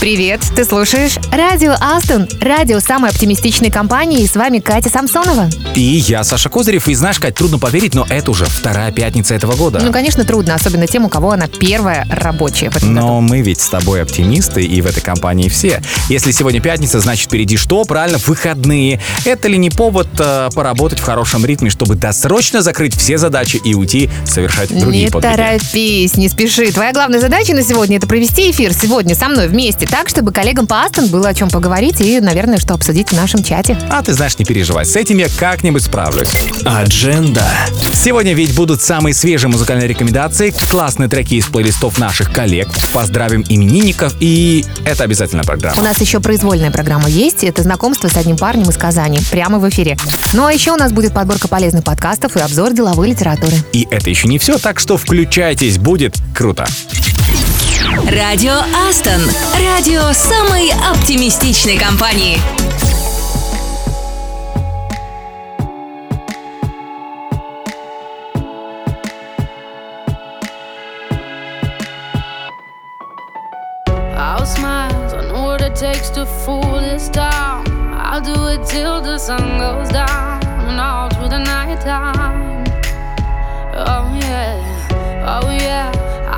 Привет, ты слушаешь Радио Астон, радио самой оптимистичной компании, и с вами Катя Самсонова. И я, Саша Козырев, и знаешь, Кать, трудно поверить, но это уже вторая пятница этого года. Ну, конечно, трудно, особенно тем, у кого она первая рабочая в этом году. Но мы ведь с тобой оптимисты, и в этой компании все. Если сегодня пятница, значит впереди что? Правильно, выходные. Это ли не повод э, поработать в хорошем ритме, чтобы досрочно закрыть все задачи и уйти совершать другие Не подвиги? торопись, не спеши. Твоя главная задача на сегодня это провести эфир сегодня со мной вместе, так, чтобы коллегам по Астон было о чем поговорить и, наверное, что обсудить в нашем чате. А ты знаешь, не переживай, с этим я как-нибудь справлюсь. Адженда. Сегодня ведь будут самые свежие музыкальные рекомендации, классные треки из плейлистов наших коллег, поздравим именинников, и это обязательно У программа. нас еще произвольная программа есть. Это знакомство с одним парнем из Казани. Прямо в эфире. Ну а еще у нас будет подборка полезных подкастов и обзор деловой литературы. И это еще не все, так что включайтесь, будет круто. Радио Астон. Радио самой оптимистичной компании. Takes to fool this town. I'll do it till the sun goes down and all through the night time. Oh yeah, oh yeah,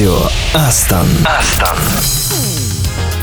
Радио Астон.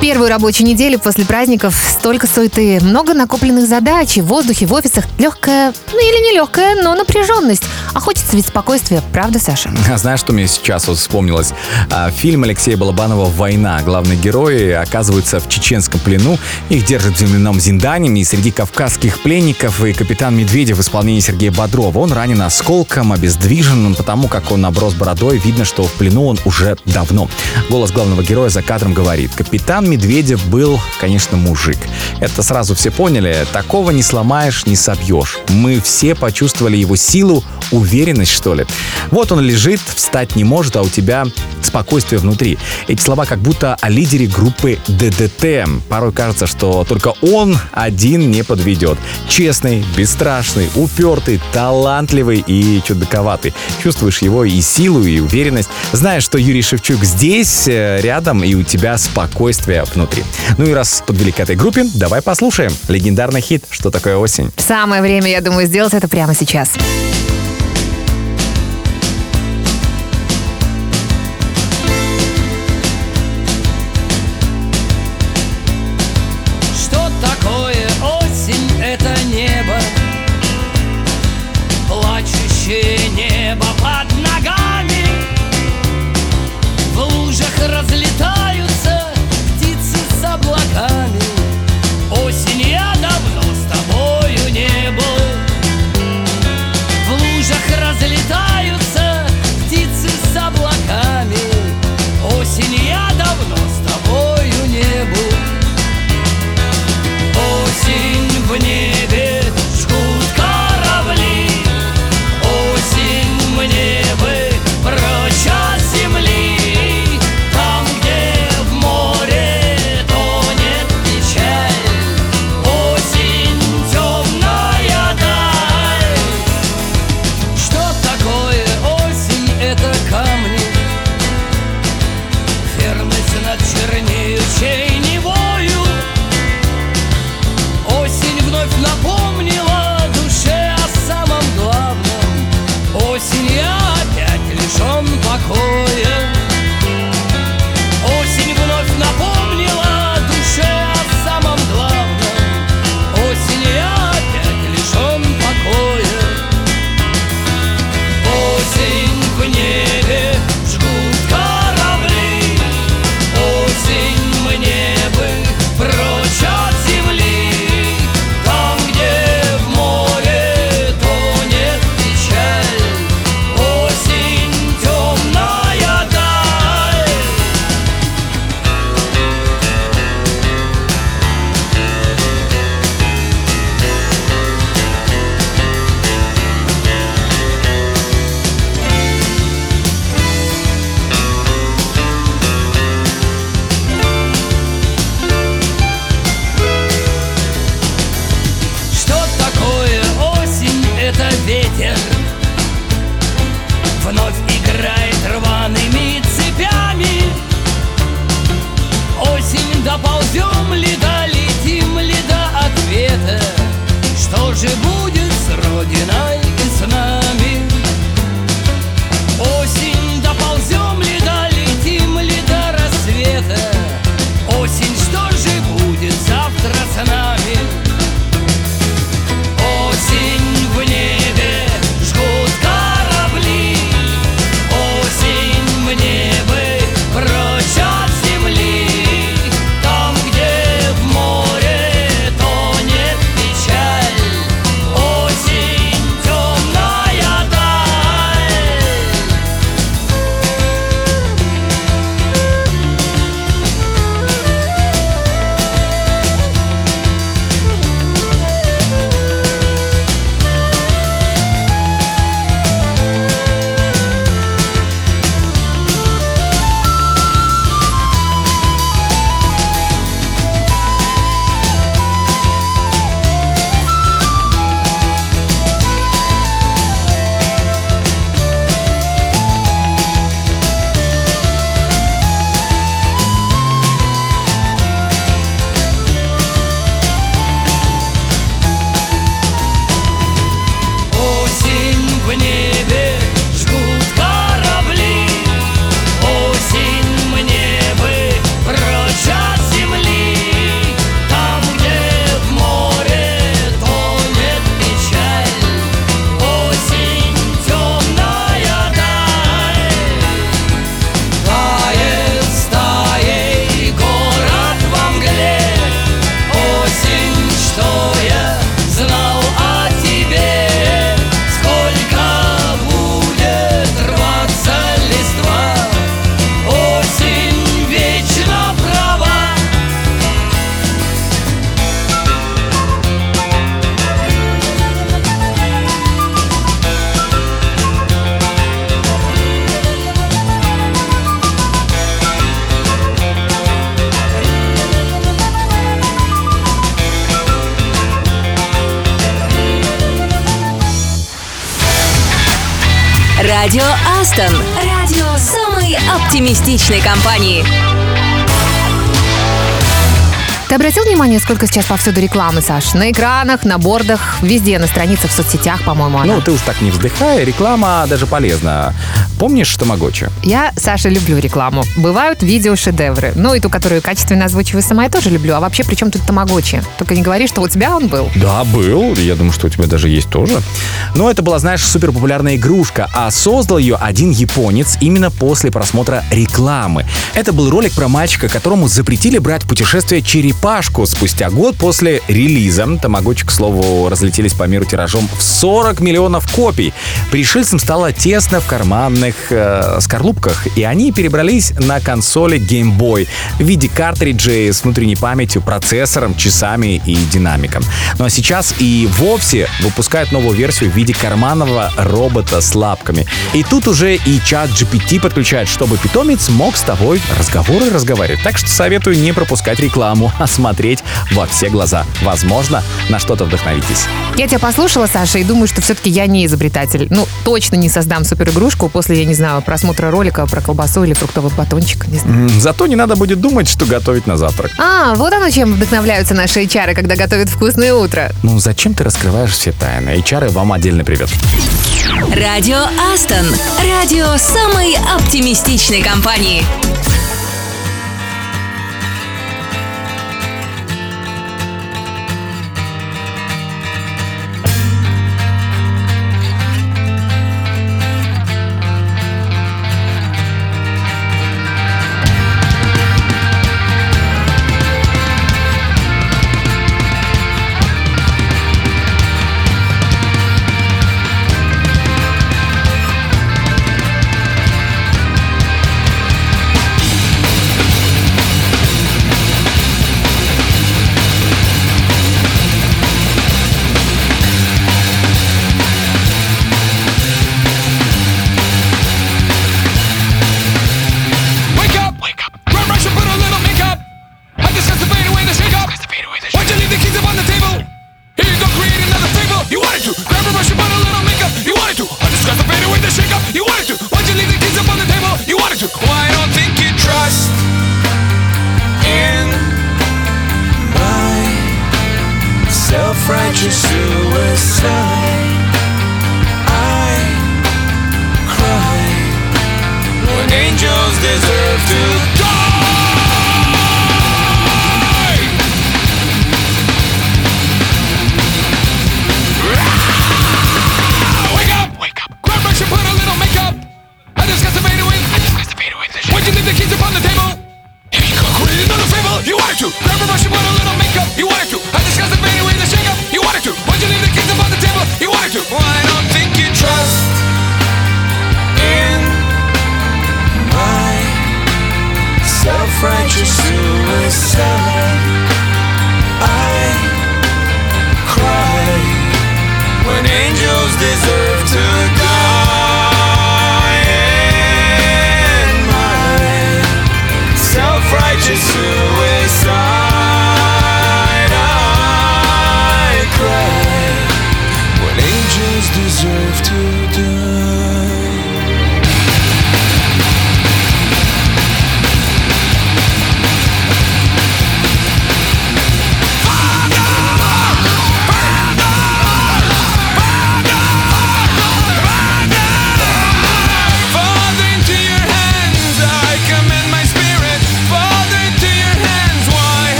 Первую рабочую неделю после праздников столько суеты, много накопленных задач, в воздухе, в офисах легкая, ну или не легкая, но напряженность. А хочется ведь спокойствия, правда, Саша? А знаешь, что мне сейчас вот вспомнилось? А, фильм Алексея Балабанова «Война». Главные герои оказываются в чеченском плену. Их держат в земляном Зиндане. И среди кавказских пленников и капитан Медведев в исполнении Сергея Бодрова. Он ранен осколком, обездвижен, потому как он оброс бородой. Видно, что в плену он уже давно. Голос главного героя за кадром говорит. Капитан Медведев был, конечно, мужик. Это сразу все поняли. Такого не сломаешь, не собьешь. Мы все почувствовали его силу, что ли. Вот он лежит, встать не может, а у тебя спокойствие внутри. Эти слова как будто о лидере группы ДДТ. Порой кажется, что только он один не подведет. Честный, бесстрашный, упертый, талантливый и чудаковатый. Чувствуешь его и силу, и уверенность. Знаешь, что Юрий Шевчук здесь, э, рядом, и у тебя спокойствие внутри. Ну и раз подвели к этой группе, давай послушаем легендарный хит «Что такое осень?». Самое время, я думаю, сделать это прямо сейчас. Что Радио Астон. Радио самой оптимистичной компании. Ты обратил внимание, сколько сейчас повсюду рекламы, Саш? На экранах, на бордах, везде, на страницах в соцсетях, по-моему, она. Ну, ты уж так не вздыхай, реклама даже полезна. Помнишь Тамагочи? Я, Саша, люблю рекламу. Бывают видеошедевры. Ну, и ту, которую качественно озвучиваю сама, я тоже люблю. А вообще, при чем тут Тамагочи? Только не говори, что у тебя он был. Да, был. Я думаю, что у тебя даже есть тоже. Но это была, знаешь, супер популярная игрушка, а создал ее один японец именно после просмотра рекламы. Это был ролик про мальчика, которому запретили брать путешествие черепашку спустя год после релиза. Тамагочи, к слову, разлетелись по миру тиражом в 40 миллионов копий. Пришельцам стало тесно в карманных э, скорлупках, и они перебрались на консоли Game Boy в виде картриджей с внутренней памятью, процессором, часами и динамиком. Ну а сейчас и вовсе выпускают новую версию в виде карманного робота с лапками. И тут уже и чат GPT подключают, чтобы питомец мог с тобой разговоры разговаривать. Так что советую не пропускать рекламу, а смотреть во все глаза. Возможно, на что-то вдохновитесь. Я тебя послушала, Саша, и думаю, что все-таки я не изобретатель. Ну, точно не создам суперигрушку после, я не знаю, просмотра ролика про колбасу или фруктовый батончик. Не знаю. Зато не надо будет думать, что готовить на завтрак. А, вот оно чем вдохновляются наши HR, когда готовят вкусное утро. Ну зачем ты раскрываешь все тайны? HR вам отдельный привет. Радио Астон. Радио самой оптимистичной компании.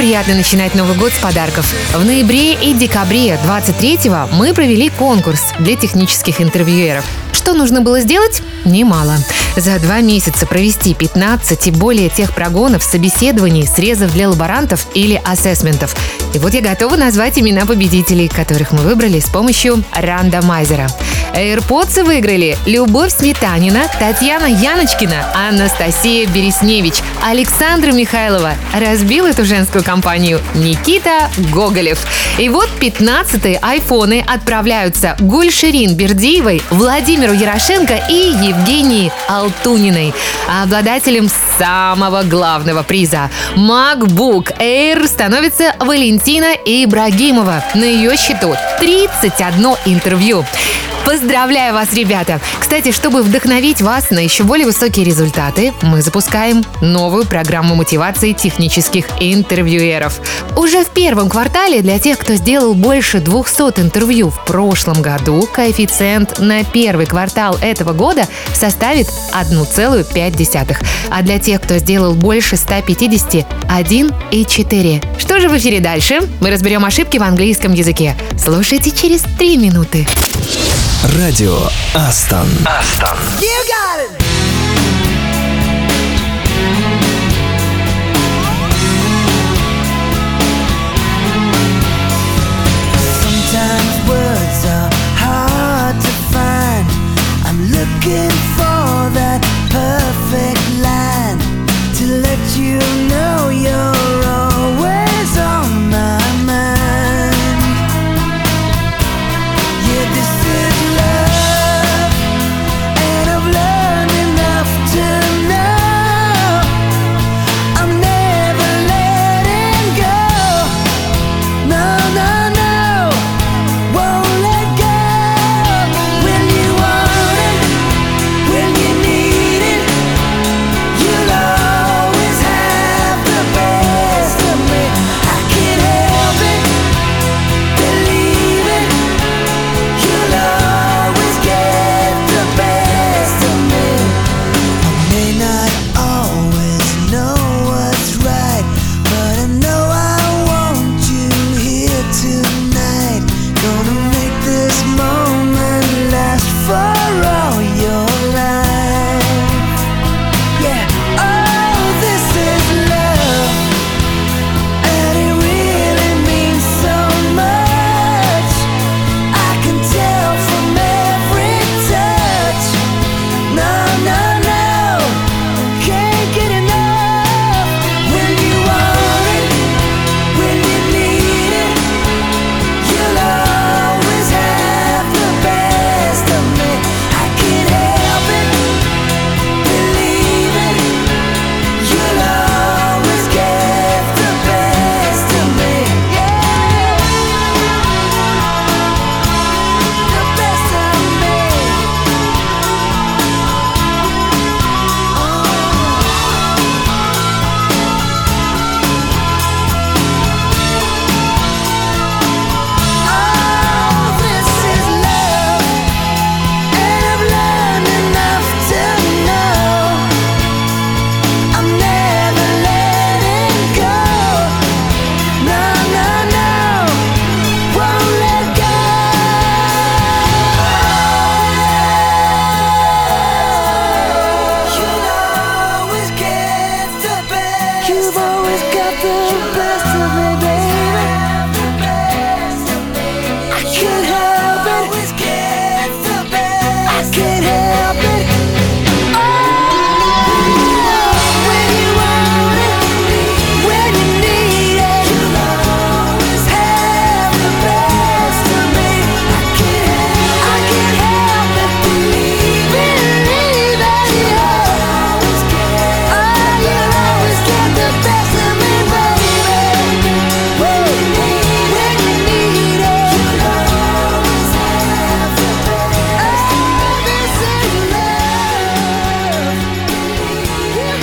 Приятно начинать Новый год с подарков. В ноябре и декабре 23-го мы провели конкурс для технических интервьюеров. Что нужно было сделать? Немало. За два месяца провести 15 и более тех прогонов, собеседований, срезов для лаборантов или ассессментов. И вот я готова назвать имена победителей, которых мы выбрали с помощью рандомайзера. AirPods выиграли Любовь Сметанина, Татьяна Яночкина, Анастасия Бересневич, Александра Михайлова. Разбил эту женскую компанию Никита Гоголев. И вот 15-е айфоны отправляются Гульширин Бердиевой, Владимиру Ярошенко и Евгении Алтуниной. Обладателем самого главного приза MacBook Air становится Валентина Ибрагимова. На ее счету 31 интервью. Поздравляю вас, ребята! Кстати, чтобы вдохновить вас на еще более высокие результаты, мы запускаем новую программу мотивации технических интервьюеров. Уже в первом квартале для тех, кто сделал больше 200 интервью в прошлом году, коэффициент на первый квартал этого года составит 1,5. А для тех, кто сделал больше 150 – 1,4. Что же в эфире дальше? Мы разберем ошибки в английском языке. Слушайте через 3 минуты. Радио Астон. Sometimes words are hard to find. I'm looking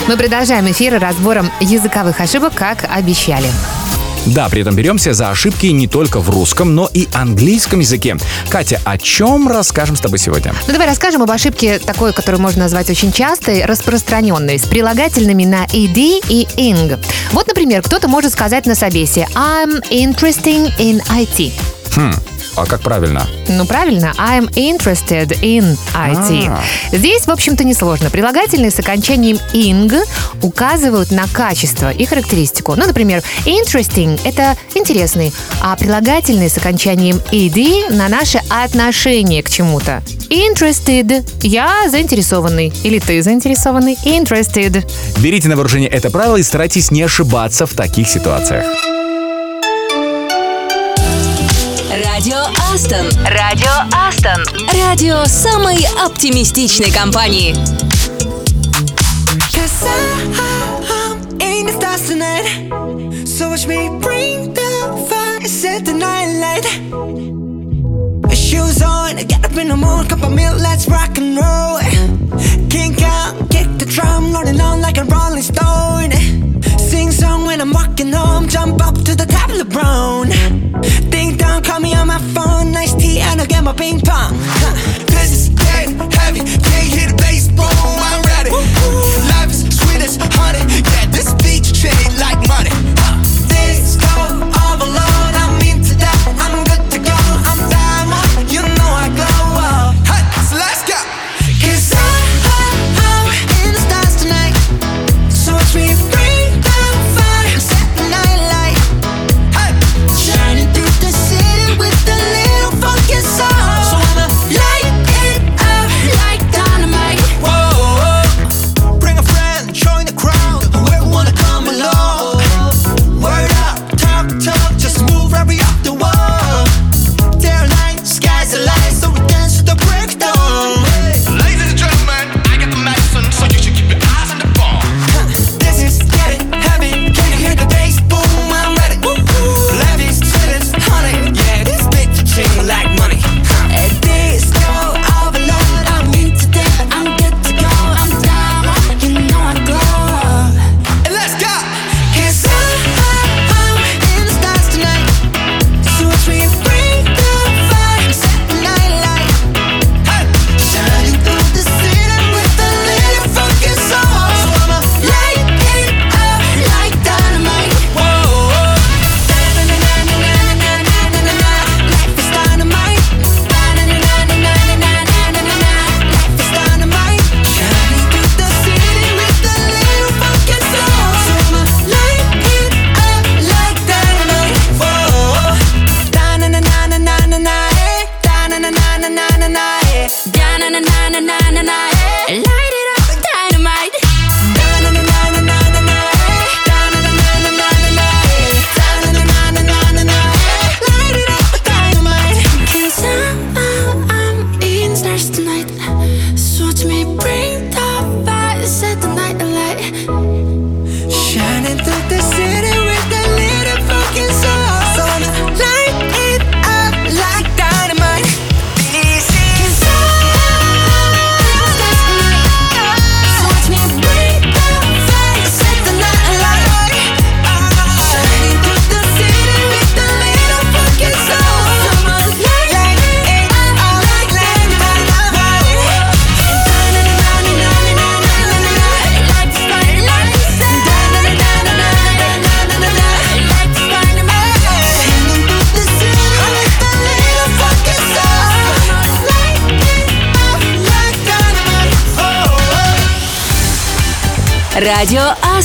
Мы продолжаем эфир разбором языковых ошибок, как обещали. Да, при этом беремся за ошибки не только в русском, но и английском языке. Катя, о чем расскажем с тобой сегодня? Ну, давай расскажем об ошибке такой, которую можно назвать очень частой, распространенной, с прилагательными на ed и ing. Вот, например, кто-то может сказать на собесе I'm interesting in IT. А как правильно? Ну, правильно, I'm interested in IT. А. Здесь, в общем-то, несложно. Прилагательные с окончанием ing указывают на качество и характеристику. Ну, например, interesting – это интересный, а прилагательные с окончанием ed на наше отношение к чему-то. Interested – я заинтересованный. Или ты заинтересованный. Interested. Берите на вооружение это правило и старайтесь не ошибаться в таких ситуациях. Радио Астон. Радио Астон. Радио самой оптимистичной компании. Shoes on, get up in the morning, cup of milk, let's rock and roll. My ping pong. Huh.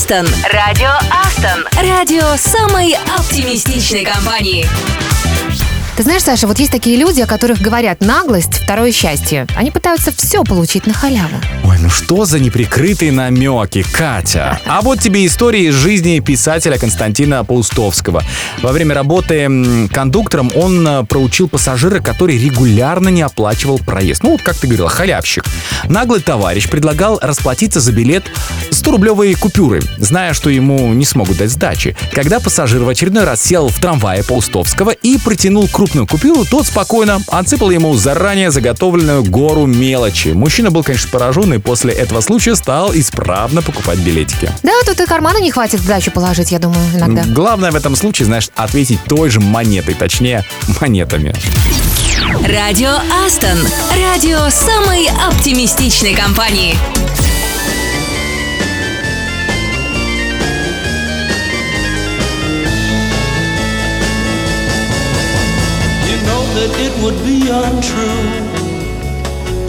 Астон. Радио Астон. Радио самой оптимистичной компании. Ты знаешь, Саша, вот есть такие люди, о которых говорят наглость, второе счастье. Они пытаются все получить на халяву. Ну что за неприкрытые намеки, Катя? А вот тебе история из жизни писателя Константина Паустовского. Во время работы кондуктором он э, проучил пассажира, который регулярно не оплачивал проезд. Ну, вот как ты говорила, халявщик. Наглый товарищ предлагал расплатиться за билет 100-рублевой купюрой, зная, что ему не смогут дать сдачи. Когда пассажир в очередной раз сел в трамвае Паустовского и протянул крупную купюру, тот спокойно отсыпал ему заранее заготовленную гору мелочи. Мужчина был, конечно, поражен и после этого случая стал исправно покупать билетики. Да, тут и кармана не хватит сдачу положить, я думаю, иногда. Главное в этом случае, знаешь, ответить той же монетой, точнее, монетами. Радио Астон. Радио самой оптимистичной компании. You know that it untrue.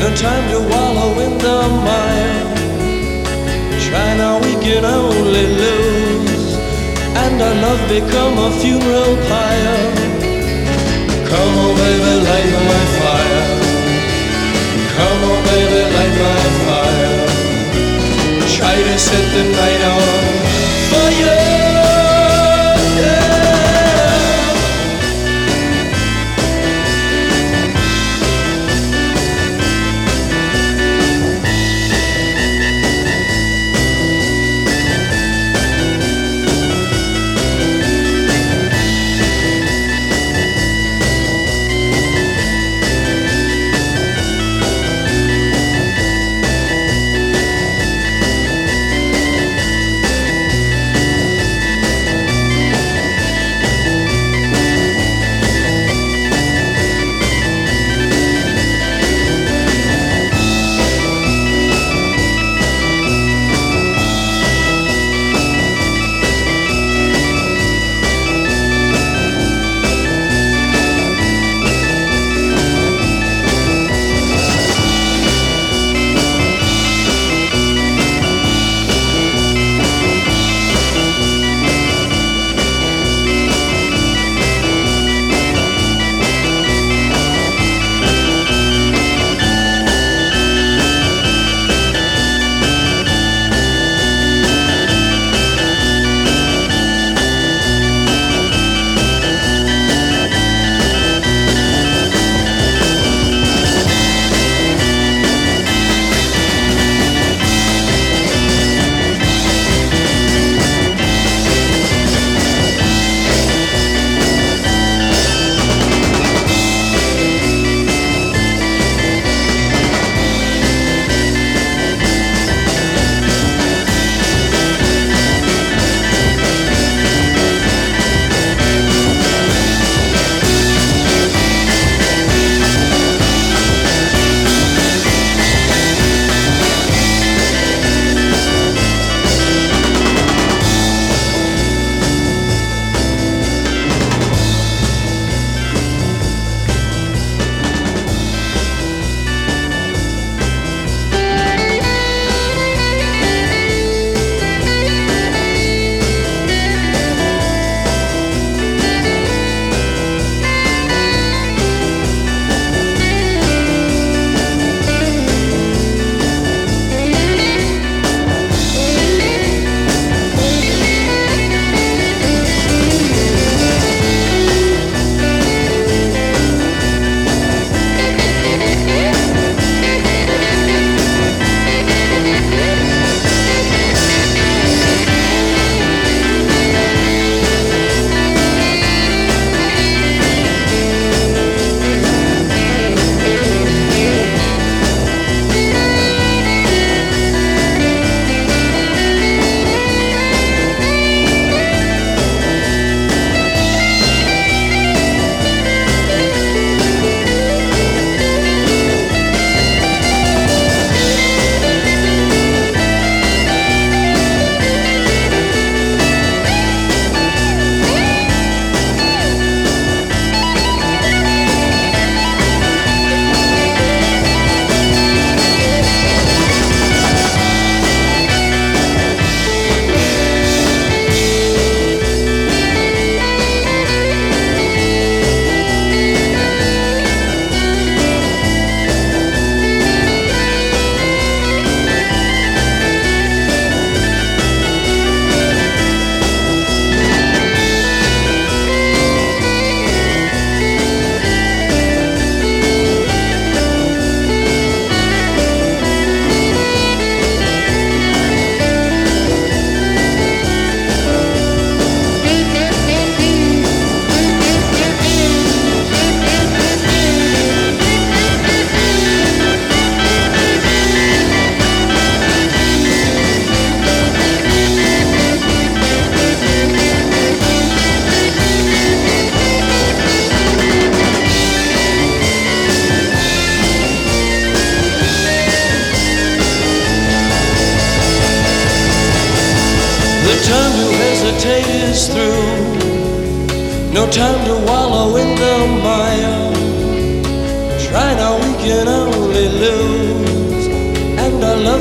No time to wallow in the mire. Now, we can only lose. And our love become a funeral pyre. Come on, baby, light my fire. Come on, baby, light my fire. Try to set the night on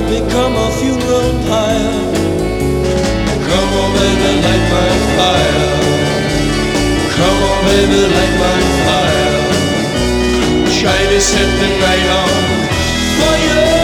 become a funeral pyre. Come on, baby, light my fire. Come on, baby, light my fire. Try to set the night on fire.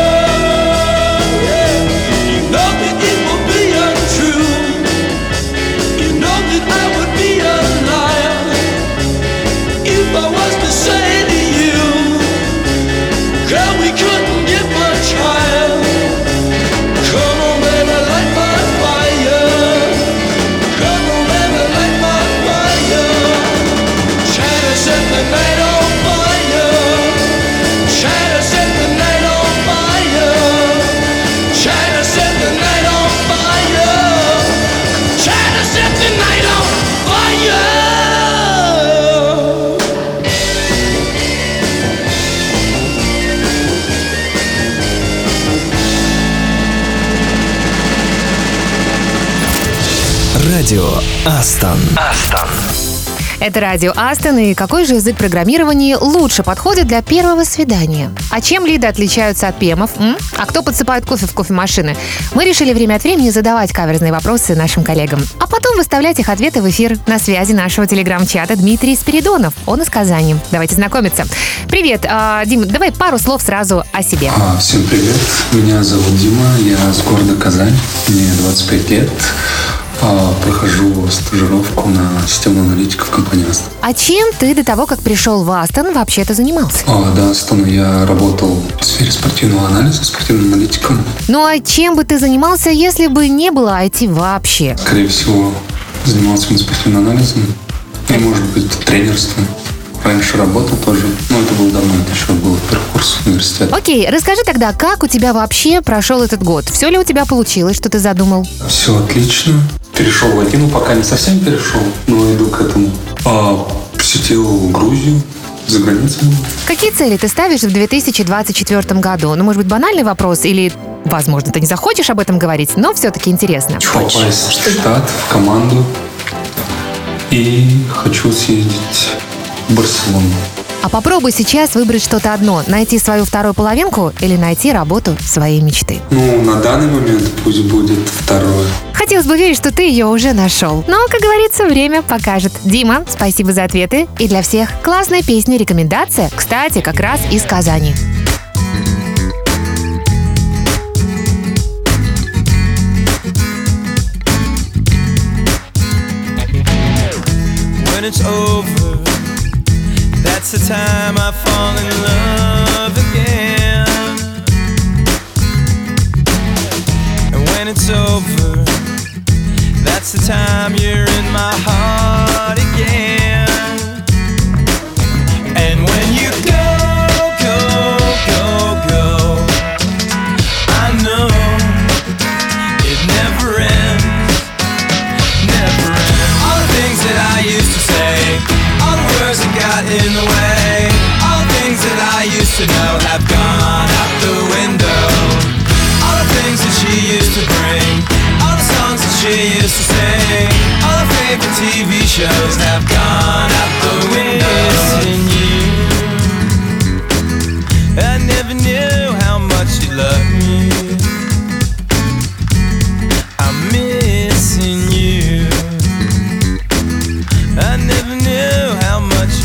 Астон. Астон. Это радио Астон, и какой же язык программирования лучше подходит для первого свидания? А чем лиды отличаются от пемов? м? А кто подсыпает кофе в кофемашины? Мы решили время от времени задавать каверзные вопросы нашим коллегам, а потом выставлять их ответы в эфир. На связи нашего телеграм-чата Дмитрий Спиридонов. Он из Казани. Давайте знакомиться. Привет, а, Дим, давай пару слов сразу о себе. А, Всем привет, меня зовут Дима, я с города Казань, мне 25 лет, прохожу стажировку на систему аналитика в компании Астон. А чем ты до того, как пришел в Астон, вообще-то занимался? А, До Астона я работал в сфере спортивного анализа, спортивным аналитиком. Ну а чем бы ты занимался, если бы не было IT вообще? Скорее всего, занимался именно спортивным анализом и, может быть, тренерством. Раньше работал тоже, но это было давно, это еще был первый курс Окей, расскажи тогда, как у тебя вообще прошел этот год? Все ли у тебя получилось, что ты задумал? Все отлично. Перешел в один, ну пока не совсем перешел, но иду к этому. А, посетил Грузию, за границей. Какие цели ты ставишь в 2024 году? Ну, может быть, банальный вопрос или, возможно, ты не захочешь об этом говорить, но все-таки интересно. Попасть в штат, в команду. И хочу съездить в Барселону. А попробуй сейчас выбрать что-то одно. Найти свою вторую половинку или найти работу своей мечты. Ну, на данный момент пусть будет второе. Хотелось бы верить, что ты ее уже нашел. Но, как говорится, время покажет. Дима, спасибо за ответы. И для всех классная песня рекомендация. Кстати, как раз из Казани. when it's over. That's the time I fall in love again. And when it's over, that's the time you're in my heart shows have gone out the window. Missing you. I never knew how much you loved me. I'm missing you. I never knew how much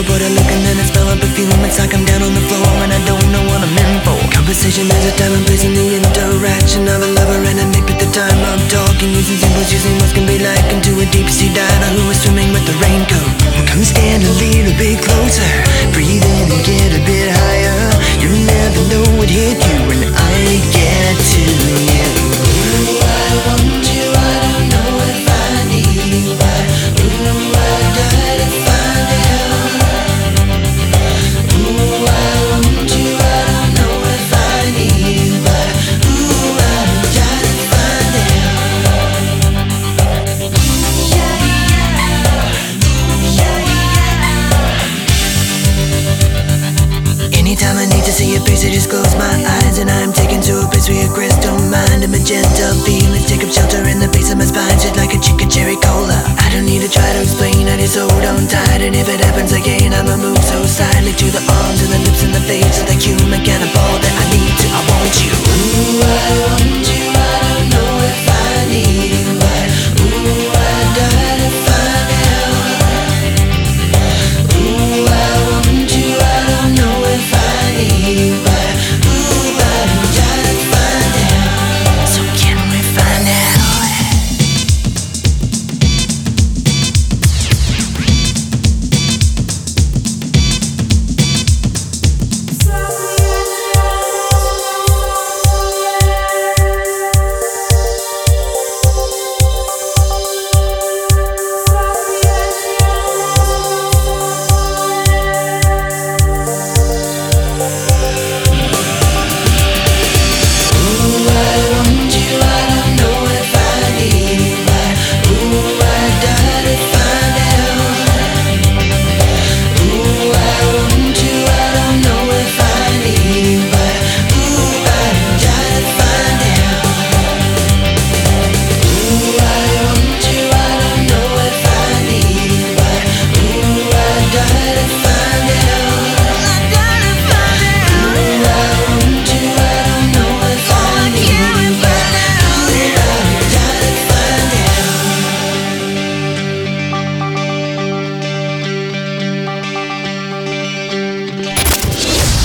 I Put a look and then I smell a perfume It's like I'm down on the floor and I don't know what I'm in for. Conversation, there's a time and place in the interaction of a lover and a mate But the time I'm talking. Using symbols Using what can be like into a deep sea diver Who is swimming with the raincoat. Come stand a little bit closer. Breathe in and get a bit higher. You never know what hit you when I get to you. I want you,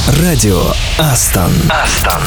Радио Астон. Астон.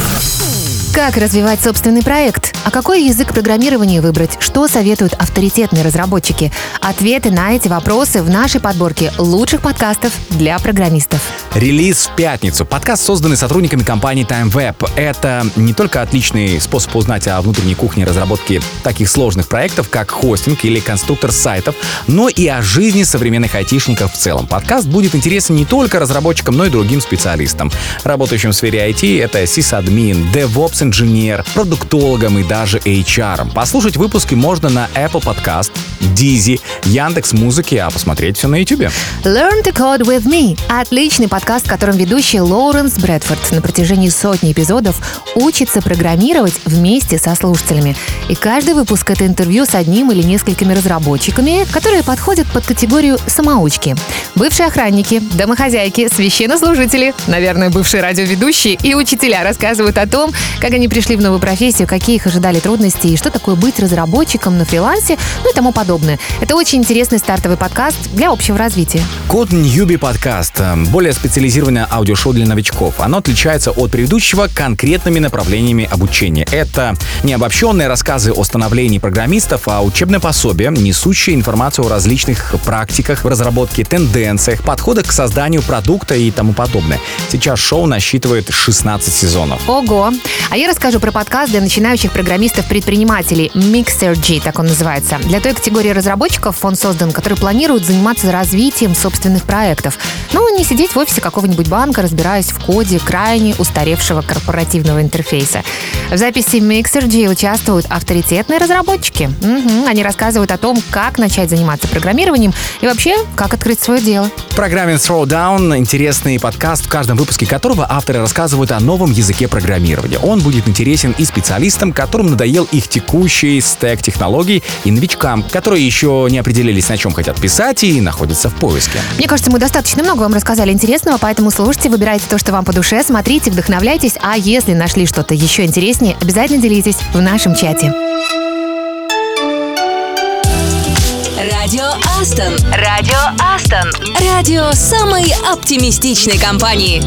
Как развивать собственный проект? А какой язык программирования выбрать? Что советуют авторитетные разработчики? Ответы на эти вопросы в нашей подборке лучших подкастов для программистов. Релиз в пятницу. Подкаст, созданный сотрудниками компании TimeWeb. Это не только отличный способ узнать о внутренней кухне разработки таких сложных проектов, как хостинг или конструктор сайтов, но и о жизни современных айтишников в целом. Подкаст будет интересен не только разработчикам, но и другим специалистам, работающим в сфере IT. Это сисадмин, DevOps-инженер, продуктологам и даже HR. Послушать выпуски можно на Apple Podcast, Дизи, Яндекс Музыки, а посмотреть все на YouTube. Learn to Code with Me – отличный подкаст, в котором ведущий Лоуренс Брэдфорд на протяжении сотни эпизодов учится программировать вместе со слушателями. И каждый выпуск – это интервью с одним или несколькими разработчиками, которые подходят под категорию самоучки. Бывшие охранники, домохозяйки, священнослужители, наверное, бывшие радиоведущие и учителя рассказывают о том, как они пришли в новую профессию, какие их ожидали трудности и что такое быть разработчиком на фрилансе, ну и тому подобное. Это очень интересный стартовый подкаст для общего развития. Код Ньюби подкаст. э, Более специализированное аудиошоу для новичков. Оно отличается от предыдущего конкретными направлениями обучения. Это не обобщенные рассказы о становлении программистов, а учебное пособие, несущее информацию о различных практиках в разработке, тенденциях, подходах к созданию продукта и тому подобное. Сейчас шоу насчитывает 16 сезонов. Ого! А я расскажу про подкаст для начинающих программистов-предпринимателей Mixer-G, так он называется. Для той категории разработчиков он создан, которые планируют заниматься развитием собственных проектов. Ну, не сидеть в офисе какого-нибудь банка, разбираясь в коде крайне устаревшего корпоративного интерфейса. В записи Mixer-G участвуют авторитетные разработчики. Мгм, Они рассказывают о том, как начать заниматься программированием и вообще, как открыть свое дело. В программе Throwdown интересный подкаст, в каждом выпуске которого авторы рассказывают о новом языке программирования. Он будет интересен и специалистам, которым надоел их текущий стек технологий, и новичкам, которые еще не определились, на чем хотят писать и находятся в поиске. Мне кажется, мы достаточно много вам рассказали интересного, поэтому слушайте, выбирайте то, что вам по душе, смотрите, вдохновляйтесь, а если нашли что-то еще интереснее, обязательно делитесь в нашем чате. Радио Астон. Радио Астон. Радио самой оптимистичной компании.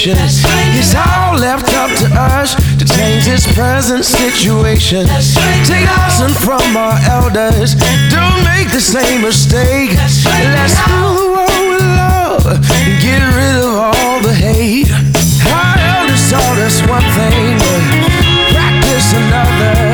Generation. It's all left up to us to change this present situation. Take lesson from our elders. Don't make the same mistake. Let's fill the world with love and get rid of all the hate. Our elders taught us one thing, practice another.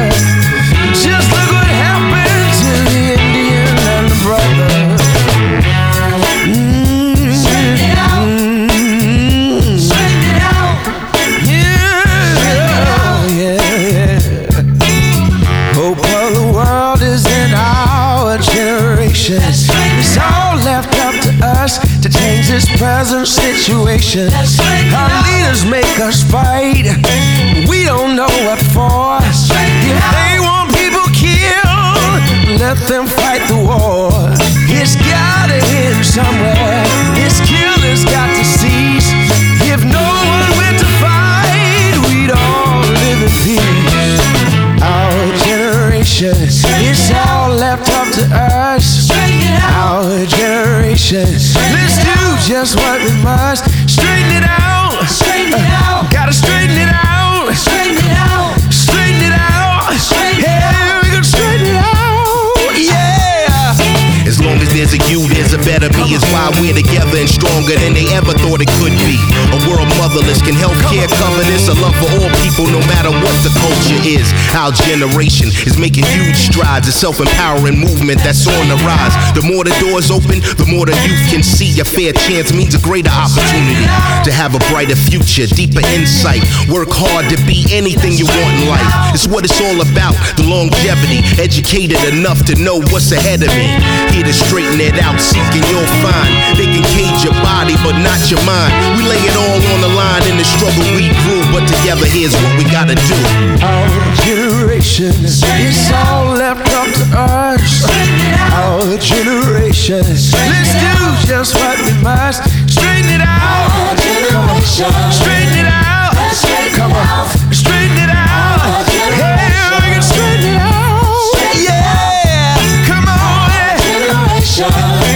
Present situation. Our leaders make us fight. We don't know what for. If they want people killed, let them fight the war. It's gotta end somewhere. This killer's got to cease. If no one went to fight, we'd all live in peace. Our generation, it's all left up to us. Our generation, was what we must a better me. Is why we're together and stronger than they ever thought it could be. A world motherless can help care cover this. A love for all people, no matter what the culture is. Our generation is making huge strides. A self-empowering movement that's on the rise. The more the doors open, the more the youth can see. A fair chance means a greater opportunity to have a brighter future, deeper insight. Work hard to be anything you want in life. It's what it's all about. The longevity, educated enough to know what's ahead of me. Here to straighten it out, and you'll find. They can cage your body, but not your mind. We lay it all on the line in the struggle we grew, but together here's what we gotta do. Our generation, it's all left up to us. Our generation, let's do just what we must. Straighten it out. Our generation, straighten it out. Come on, straighten it out. Straighten it out. Yeah, come on. Yeah.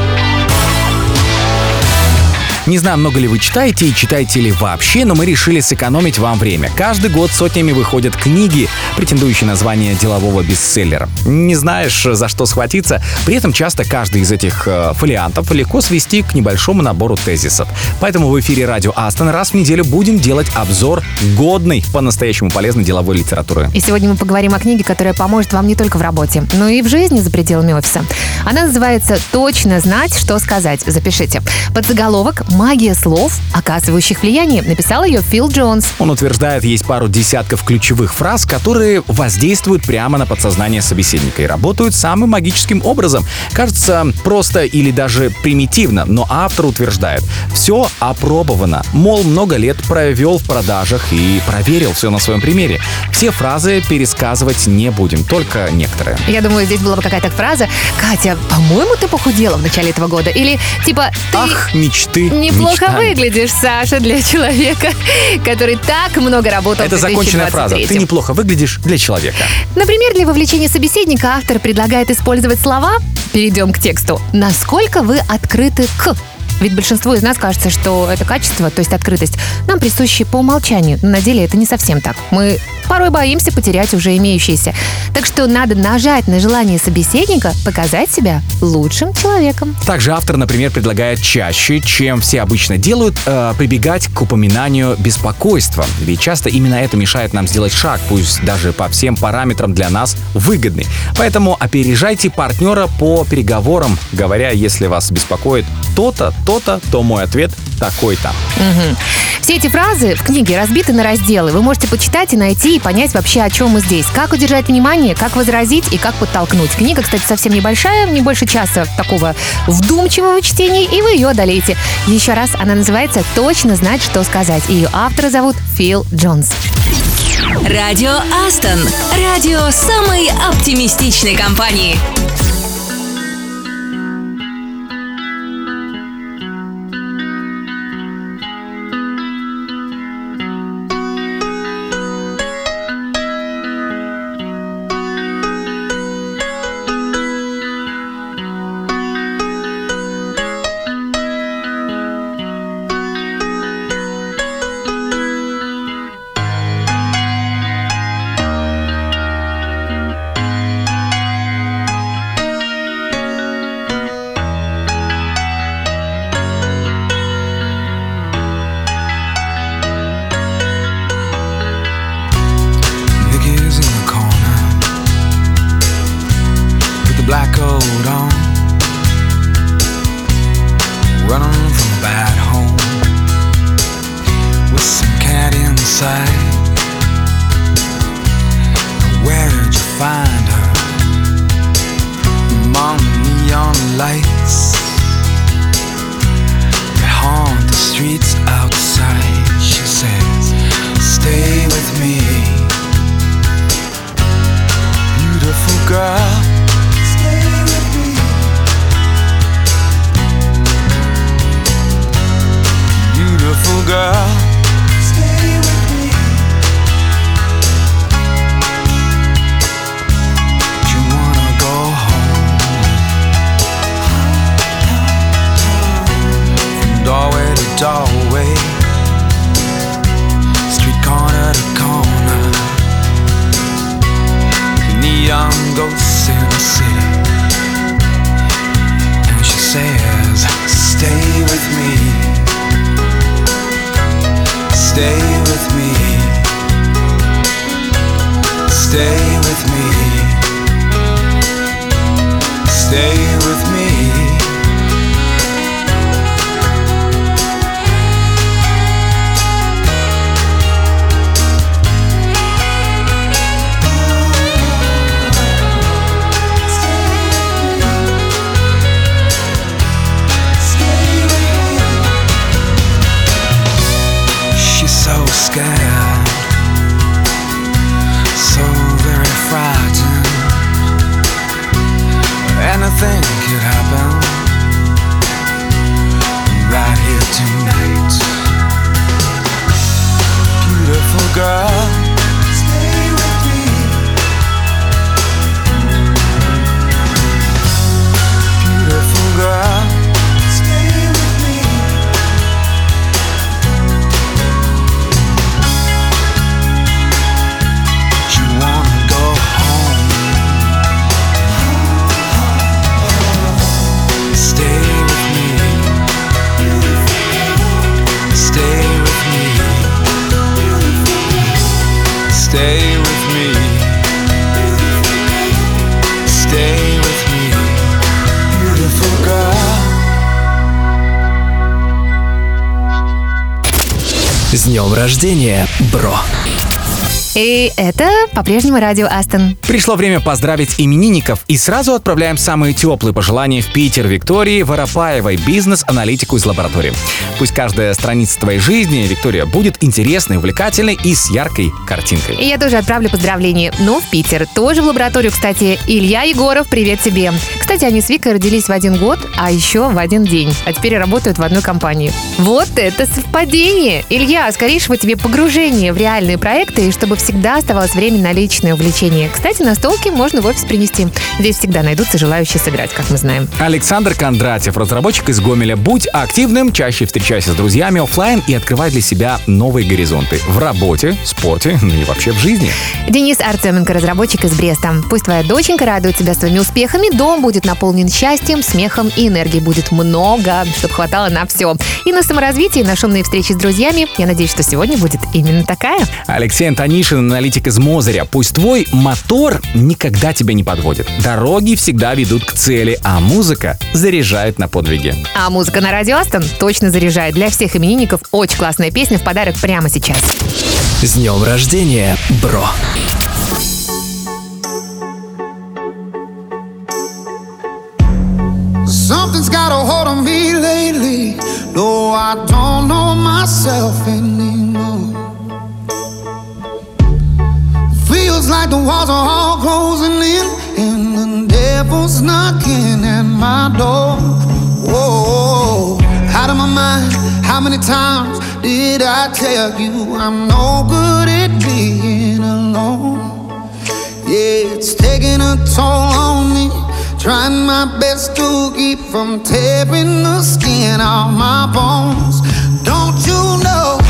Не знаю, много ли вы читаете и читаете ли вообще, но мы решили сэкономить вам время. Каждый год сотнями выходят книги, претендующие на звание делового бестселлера. Не знаешь, за что схватиться, при этом часто каждый из этих э, фолиантов легко свести к небольшому набору тезисов. Поэтому в эфире радио Астон раз в неделю будем делать обзор годной, по-настоящему полезной деловой литературы. И сегодня мы поговорим о книге, которая поможет вам не только в работе, но и в жизни за пределами офиса. Она называется «Точно знать, что сказать». Запишите. Подзаголовок «Магия слов, оказывающих влияние». Написал ее Фил Джонс. Он утверждает, есть пару десятков ключевых фраз, которые воздействуют прямо на подсознание собеседника и работают самым магическим образом. Кажется, просто или даже примитивно, но автор утверждает, все опробовано. Мол, много лет провел в продажах и проверил все на своем примере. Все фразы пересказывать не будем, только некоторые. Я думаю, здесь была бы какая-то фраза «Катя, по-моему, ты похудела в начале этого года». Или типа «Ты Ах, мечты, неплохо мечтаем. выглядишь, Саша, для человека, который так много работал Это в законченная фраза. 2023». Ты неплохо выглядишь для человека. Например, для вовлечения собеседника автор предлагает использовать слова Перейдем к тексту. Насколько вы открыты к ведь большинству из нас кажется, что это качество, то есть открытость, нам присущи по умолчанию. Но на деле это не совсем так. Мы порой боимся потерять уже имеющееся. Так что надо нажать на желание собеседника показать себя лучшим человеком. Также автор, например, предлагает чаще, чем все обычно делают, э, прибегать к упоминанию беспокойства. Ведь часто именно это мешает нам сделать шаг, пусть даже по всем параметрам для нас выгодный. Поэтому опережайте партнера по переговорам, говоря, если вас беспокоит то-то, то-то, то мой ответ такой-то. Мгм. Все эти фразы в книге разбиты на разделы. Вы можете почитать и найти и понять вообще, о чем мы здесь. Как удержать внимание, как возразить и как подтолкнуть. Книга, кстати, совсем небольшая, не больше часа такого вдумчивого чтения, и вы ее одолеете. Еще раз, она называется «Точно знать, что сказать». Ее автора зовут Фил Джонс. Радио Астон. Радио самой оптимистичной компании. go to city. Рождения, бро! И это по-прежнему радио Астон. Пришло время поздравить именинников и сразу отправляем самые теплые пожелания в Питер Виктории Воропаевой, бизнес-аналитику из лаборатории. Пусть каждая страница твоей жизни, Виктория, будет интересной, увлекательной и с яркой картинкой. И я тоже отправлю поздравления, но в Питер. Тоже в лабораторию, кстати. Илья Егоров, привет тебе. Кстати, они с Викой родились в один год, а еще в один день. А теперь работают в одной компании. Вот это совпадение! Илья, скорейшего тебе погружения в реальные проекты, и чтобы всегда оставалось время на личное увлечение. Кстати, настолки можно в офис принести. Здесь всегда найдутся желающие сыграть, как мы знаем. Александр Кондратьев, разработчик из Гомеля. Будь активным, чаще встречайся с друзьями оффлайн и открывай для себя новые горизонты в работе, спорте, ну и вообще в жизни. Денис Артеменко, разработчик из Бреста. Пусть твоя доченька радует тебя своими успехами, дом будет наполнен счастьем, смехом и энергии будет много, чтобы хватало на все. И на саморазвитие, и на шумные встречи с друзьями. Я надеюсь, что сегодня будет именно такая. Алексей Антонишин, аналитик из Мозыря. Пусть твой мотор никогда тебя не подводит. Дороги всегда ведут к цели, а музыка заряжает на подвиги. А музыка на радио Астон точно заряжает. Для всех именинников очень классная песня в подарок прямо сейчас. С днем рождения, бро! Something's got a hold on me lately. No, I don't know myself anymore. Like the walls are all closing in, and the devil's knocking at my door. Whoa, out of my mind. How many times did I tell you I'm no good at being alone? Yeah, it's taking a toll on me. Trying my best to keep from tearing the skin off my bones. Don't you know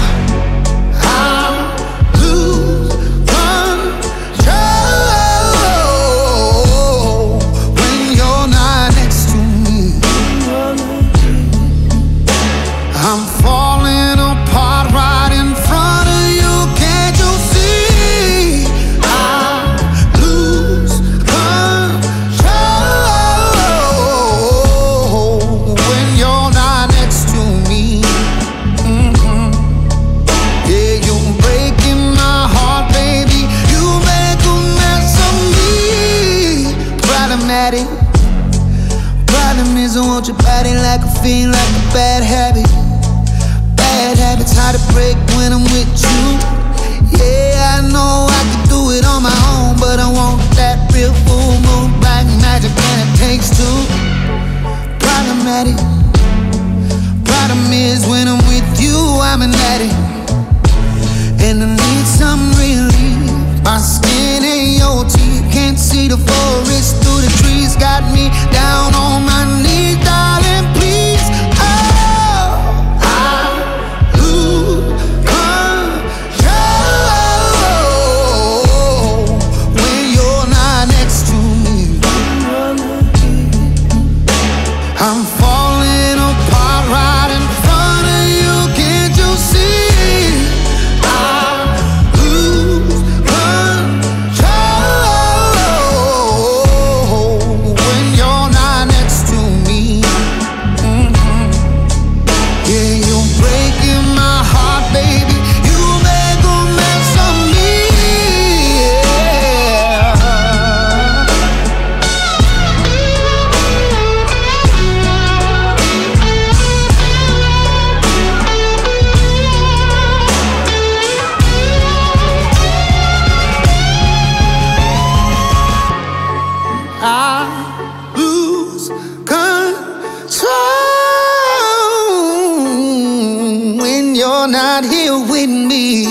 body like a bad habit. Bad habits hard to break when I'm with you. Yeah, I know I can do it on my own, but I want that real full moon black magic, and it takes two. Problematic. Problem is when I'm with you, I'm an addict, and I need some relief. My skin ain't your teeth, can't see the forest through the trees. Got not here with me.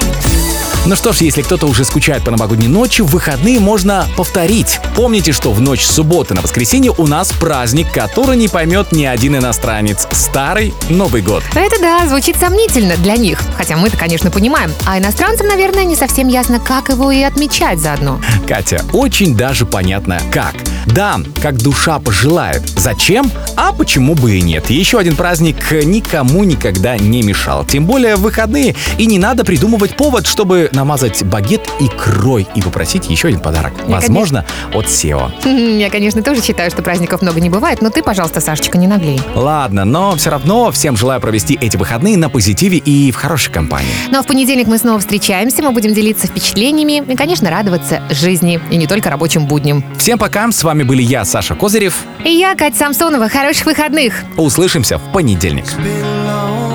Ну что ж, если кто-то уже скучает по новогодней ночи, в выходные можно повторить. Помните, что в ночь с субботы на воскресенье у нас праздник, который не поймет ни один иностранец. Старый Новый год. Это да, звучит сомнительно для них. Хотя мы-то, конечно, понимаем. А иностранцам, наверное, не совсем ясно, как его и отмечать заодно. Катя, очень даже понятно как. Да, как душа пожелает. Зачем? А почему бы и нет? Еще один праздник никому никогда не мешал. Тем более в выходные. И не надо придумывать повод, чтобы намазать багет икрой и попросить еще один подарок. Я, Возможно, от SEO. Я, конечно, тоже считаю, что праздников много не бывает, но ты, пожалуйста, Сашечка, не наглей. Ладно, но все равно всем желаю провести эти выходные на позитиве и в хорошей компании. Ну а в понедельник мы снова встречаемся, мы будем делиться впечатлениями и, конечно, радоваться жизни, и не только рабочим будням. Всем пока, с вами были я, Саша Козырев. И я, Катя Самсонова. Хороших выходных! Услышимся в понедельник. since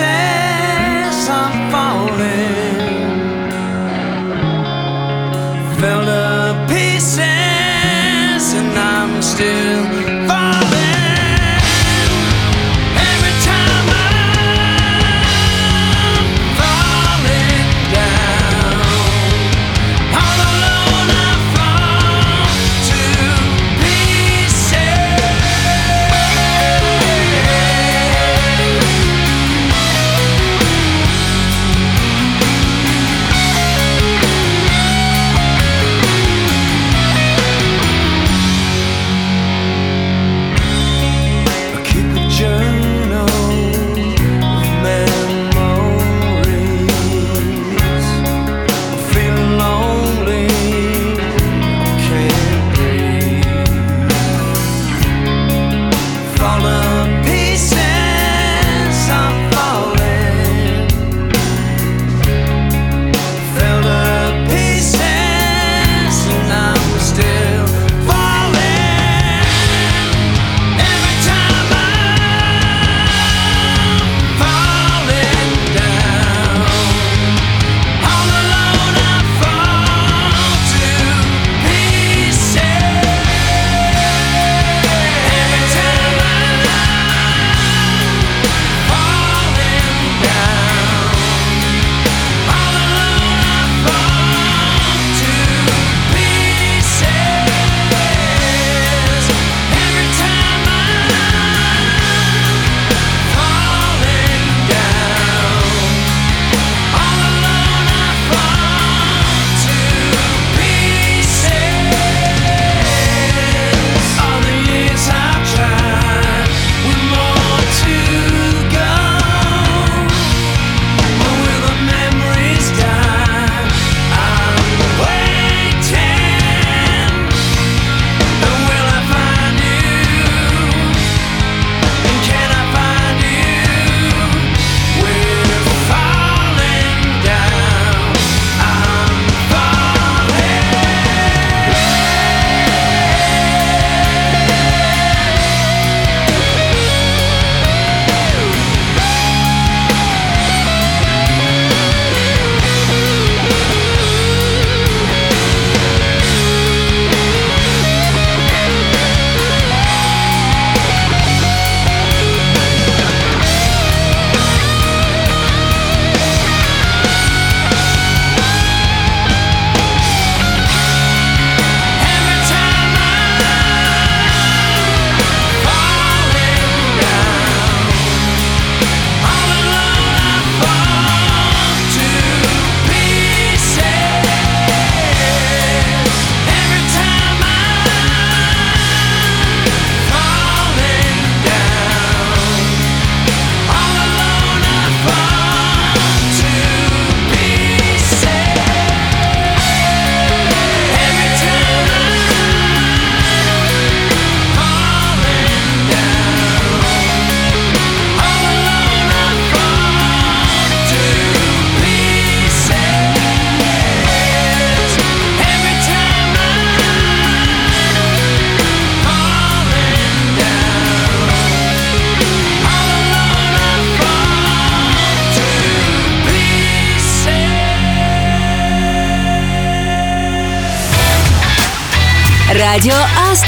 change.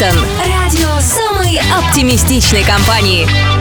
Астон. Радио самой оптимистичной компании.